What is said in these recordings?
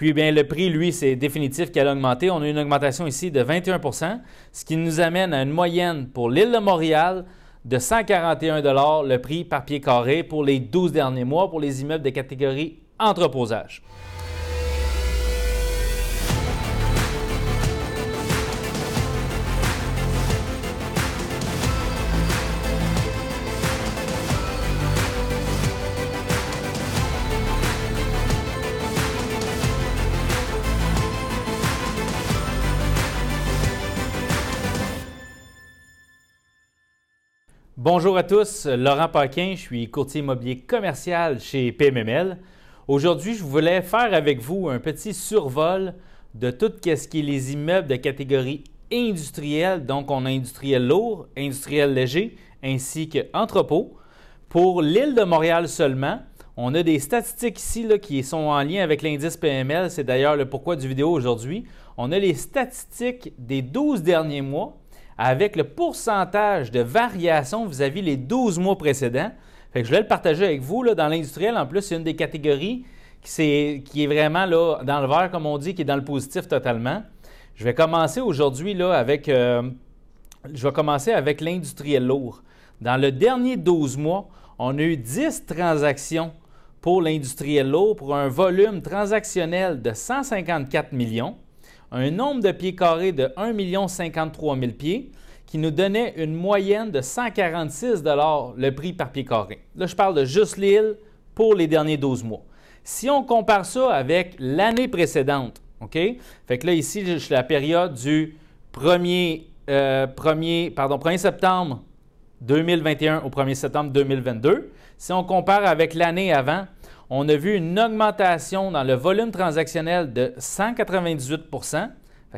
Puis bien, le prix, lui, c'est définitif qu'elle a augmenté. On a une augmentation ici de 21% ce qui nous amène à une moyenne pour l'île de Montréal de 141 le prix par pied carré pour les 12 derniers mois pour les immeubles de catégorie entreposage. Bonjour à tous, Laurent Paquin, je suis courtier immobilier commercial chez PMML. Aujourd'hui, je voulais faire avec vous un petit survol de tout ce qui est les immeubles de catégorie industrielle. Donc, on a industriel lourd, industriel léger, ainsi que entrepôt. Pour l'île de Montréal seulement, on a des statistiques ici qui sont en lien avec l'indice PML. C'est d'ailleurs le pourquoi du vidéo aujourd'hui. On a les statistiques des 12 derniers mois avec le pourcentage de variation vis-à-vis les 12 mois précédents. je vais le partager avec vous. dans l'industriel, en plus, c'est une des catégories qui, est, vraiment là, dans le vert, comme on dit, qui est dans le positif totalement. Je vais commencer aujourd'hui avec, euh, avec l'industriel lourd. Dans le dernier 12 mois, on a eu 10 transactions pour l'industriel lourd pour un volume transactionnel de 154 millions un nombre de pieds carrés de 1 53 000 pieds qui nous donnait une moyenne de 146 le prix par pied carré. Là, je parle de juste l'île pour les derniers 12 mois. Si on compare ça avec l'année précédente, OK? Fait que là, ici, je suis la période du 1er, euh, pardon, 1er septembre 2021 au 1er septembre 2022. Si on compare avec l'année avant, on a vu une augmentation dans le volume transactionnel de 198%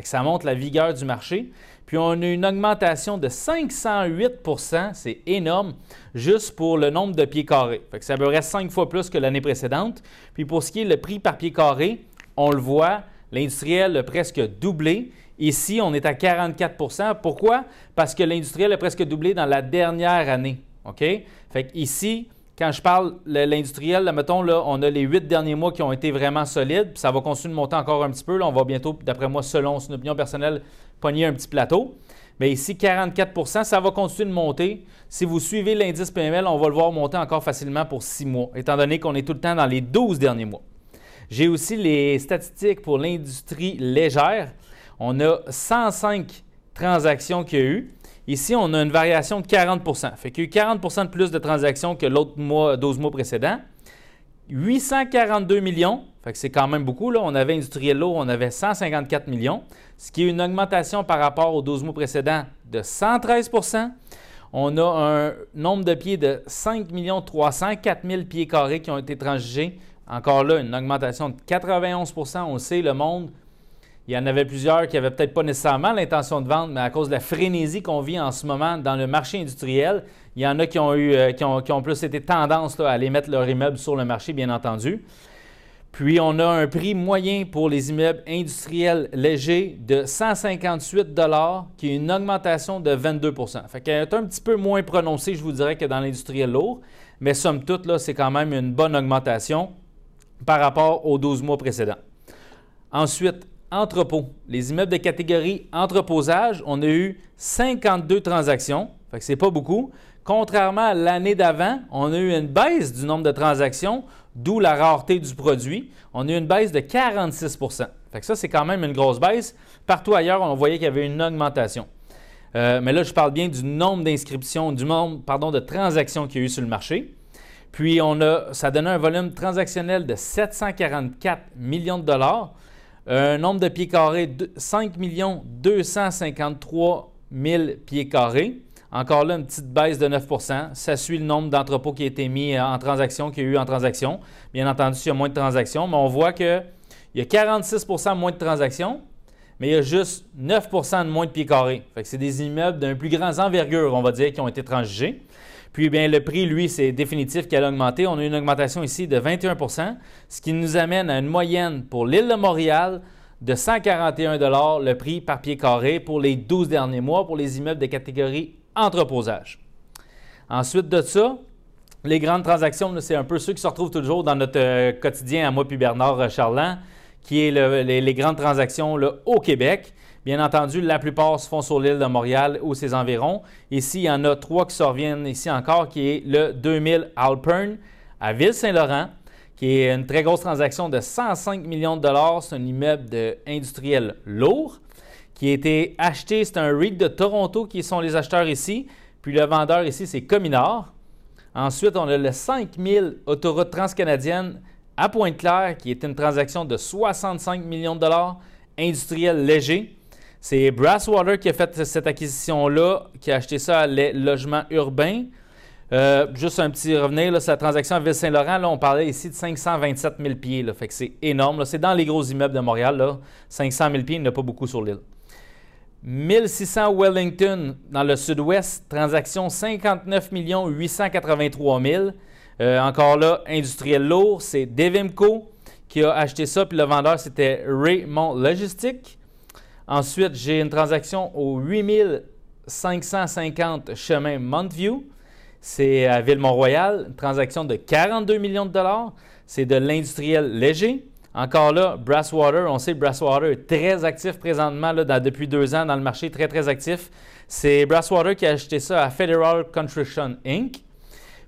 ça montre la vigueur du marché. Puis on a une augmentation de 508% c'est énorme, juste pour le nombre de pieds carrés. Fait que ça reste cinq fois plus que l'année précédente. Puis pour ce qui est le prix par pied carré, on le voit, l'industriel a presque doublé. Ici, on est à 44% Pourquoi? Parce que l'industriel a presque doublé dans la dernière année. OK? Fait ici, quand je parle l'industriel, mettons, là, on a les huit derniers mois qui ont été vraiment solides, puis ça va continuer de monter encore un petit peu. Là, on va bientôt, d'après moi, selon son opinion personnelle, pogner un petit plateau. Mais ici, 44% ça va continuer de monter. Si vous suivez l'indice PML, on va le voir monter encore facilement pour six mois, étant donné qu'on est tout le temps dans les 12 derniers mois. J'ai aussi les statistiques pour l'industrie légère. On a 105 transactions qu'il y a eu. Ici, on a une variation de 40 Fait qu'il y a eu 40% de plus de transactions que l'autre mois, 12 mois précédents. 842 millions, c'est quand même beaucoup. On avait industriel lourd, on avait 154 millions, ce qui est une augmentation par rapport aux 12 mois précédents de 113% On a un nombre de pieds de 5 304 000 pieds carrés qui ont été transigés. Encore là, une augmentation de 91% On sait, le monde il y en avait plusieurs qui n'avaient peut-être pas nécessairement l'intention de vendre, mais à cause de la frénésie qu'on vit en ce moment dans le marché industriel, il y en a qui ont, eu, euh, qui ont, plus été tendance à aller mettre leur immeuble sur le marché, bien entendu. Puis on a un prix moyen pour les immeubles industriels légers de 158 qui est une augmentation de 22% Fait qu'elle est un petit peu moins prononcée, je vous dirais, que dans l'industriel lourd, mais somme toute, là, c'est quand même une bonne augmentation par rapport aux 12 mois précédents. Ensuite, entrepôt. Les immeubles de catégorie entreposage, on a eu 52 transactions, fait que c'est pas beaucoup. Contrairement à l'année d'avant, on a eu une baisse du nombre de transactions, d'où la rareté du produit. On a eu une baisse de 46 fait que ça, c'est quand même une grosse baisse. Partout ailleurs, on voyait qu'il y avait une augmentation. Euh, mais là, je parle bien du nombre d'inscriptions, du nombre pardon, de transactions qu'il y a eu sur le marché. Puis, on a, ça donnait un volume transactionnel de 744 millions de dollars. Un nombre de pieds carrés, de 5 253 000 pieds carrés. Encore là, une petite baisse de 9% Ça suit le nombre d'entrepôts qui a été mis en transaction, qu'il y a eu en transaction. Bien entendu, il y a moins de transactions, mais on voit qu'il y a 46% moins de transactions, mais il y a juste 9% de moins de pieds carrés. c'est des immeubles d'un plus grand envergure, on va dire, qui ont été transigés. Puis bien, le prix, lui, c'est définitif qu'elle a augmenté. On a une augmentation ici de 21% ce qui nous amène à une moyenne pour l'île de Montréal de 141 le prix par pied carré pour les 12 derniers mois pour les immeubles de catégorie entreposage. Ensuite de ça, les grandes transactions, c'est un peu ceux qui se retrouvent toujours dans notre euh, quotidien à moi puis Bernard Charland qui est les, grandes transactions au Québec. Bien entendu, la plupart se font sur l'île de Montréal ou ses environs. Ici, il y en a trois qui se reviennent ici encore, qui est le 2000 Alpern à Ville-Saint-Laurent, qui est une très grosse transaction de 105 millions de dollars. C'est un immeuble industriel lourd qui a été acheté. C'est un REIT de Toronto qui sont les acheteurs ici. Puis le vendeur ici, c'est Cominard. Ensuite, on a le 5000 autoroute transcanadienne à Pointe-Claire, qui est une transaction de 65 millions de dollars, industriel léger. C'est Brasswater qui a fait cette acquisition-là, qui a acheté ça à les logements urbains. Euh, juste un petit revenir, là, sa transaction à Ville-Saint-Laurent, on parlait ici de 527 000 pieds. Là, fait que c'est énorme. C'est dans les gros immeubles de Montréal. Là, 500 000 pieds, il n'y en a pas beaucoup sur l'île. 1600 Wellington dans le sud-ouest, transaction 59 883 000. encore là, industriel lourd, c'est Devimco qui a acheté ça, puis le vendeur c'était Raymond Logistique. Ensuite, j'ai une transaction au 8550 chemin Montview. C'est à Ville-Mont-Royal, une transaction de 42 millions de dollars. C'est de l'industriel léger. Encore là, Brasswater, on sait que Brasswater est très actif présentement là, depuis deux ans dans le marché, très très actif. C'est Brasswater qui a acheté ça à Federal Construction Inc.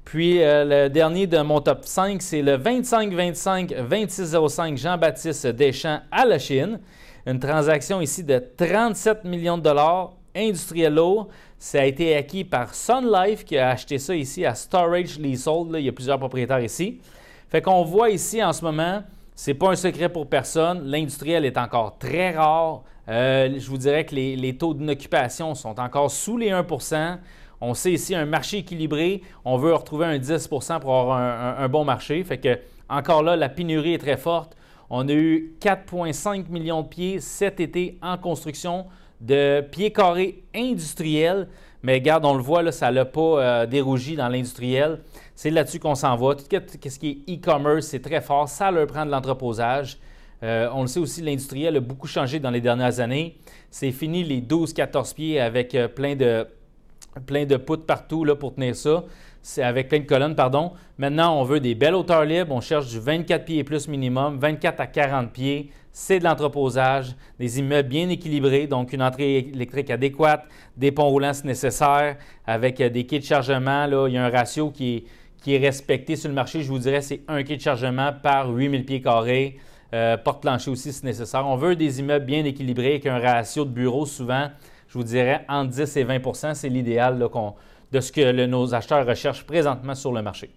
Puis euh, le dernier de mon top 5, c'est le 25-25-2605 Jean-Baptiste Deschamps à la Chine. Une transaction ici de 37 millions de dollars, industriel lourd. Ça a été acquis par Sun Life qui a acheté ça ici à Storage Leasehold. Il y a plusieurs propriétaires ici. Fait qu'on voit ici en ce moment n'est pas un secret pour personne. L'industriel est encore très rare. Euh, je vous dirais que les, taux d'inoccupation sont encore sous les 1% On sait ici un marché équilibré. On veut retrouver un 10% pour avoir un, bon marché. Fait que, encore là, la pénurie est très forte. On a eu 4,5 millions de pieds cet été en construction de pieds carrés industriels. Mais regarde, on le voit, là, ça n'a pas euh, dérougi dans l'industriel. C'est là-dessus qu'on s'en va. Tout ce qui est e-commerce, c'est très fort. Ça leur prend de l'entreposage. Euh, on le sait aussi, l'industriel a beaucoup changé dans les dernières années. C'est fini les 12-14 pieds avec euh, plein de, plein poutres partout là, pour tenir ça. C'est avec plein de colonnes, pardon. Maintenant, on veut des belles hauteurs libres. On cherche du 24 pieds et plus minimum, 24 à 40 pieds. C'est de l'entreposage, des immeubles bien équilibrés, donc une entrée électrique adéquate, des ponts roulants si nécessaire, avec euh, des quais de chargement. Là, il y a un ratio qui est, respecté sur le marché, je vous dirais, c'est un quai de chargement par 8000 pieds carrés. Euh, porte-plancher aussi si nécessaire. On veut des immeubles bien équilibrés avec un ratio de bureaux souvent, je vous dirais, entre 10 et 20% C'est l'idéal de ce que nos acheteurs recherchent présentement sur le marché.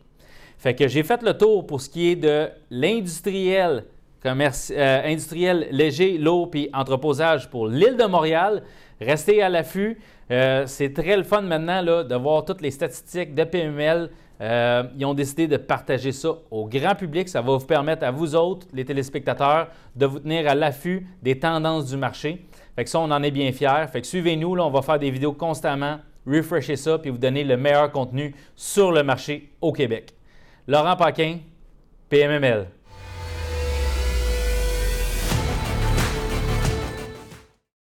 Fait que j'ai fait le tour pour ce qui est de l'industriel, euh, industriel léger, lourd puis entreposage pour l'île de Montréal. Restez à l'affût. Euh, c'est très le fun maintenant de voir toutes les statistiques de PML euh, ils ont décidé de partager ça au grand public. Ça va vous permettre à vous autres, les téléspectateurs, de vous tenir à l'affût des tendances du marché. Fait que ça, on en est bien fiers. Fait que suivez-nous, on va faire des vidéos constamment, refresher ça, puis vous donner le meilleur contenu sur le marché au Québec. Laurent Paquin, PMML.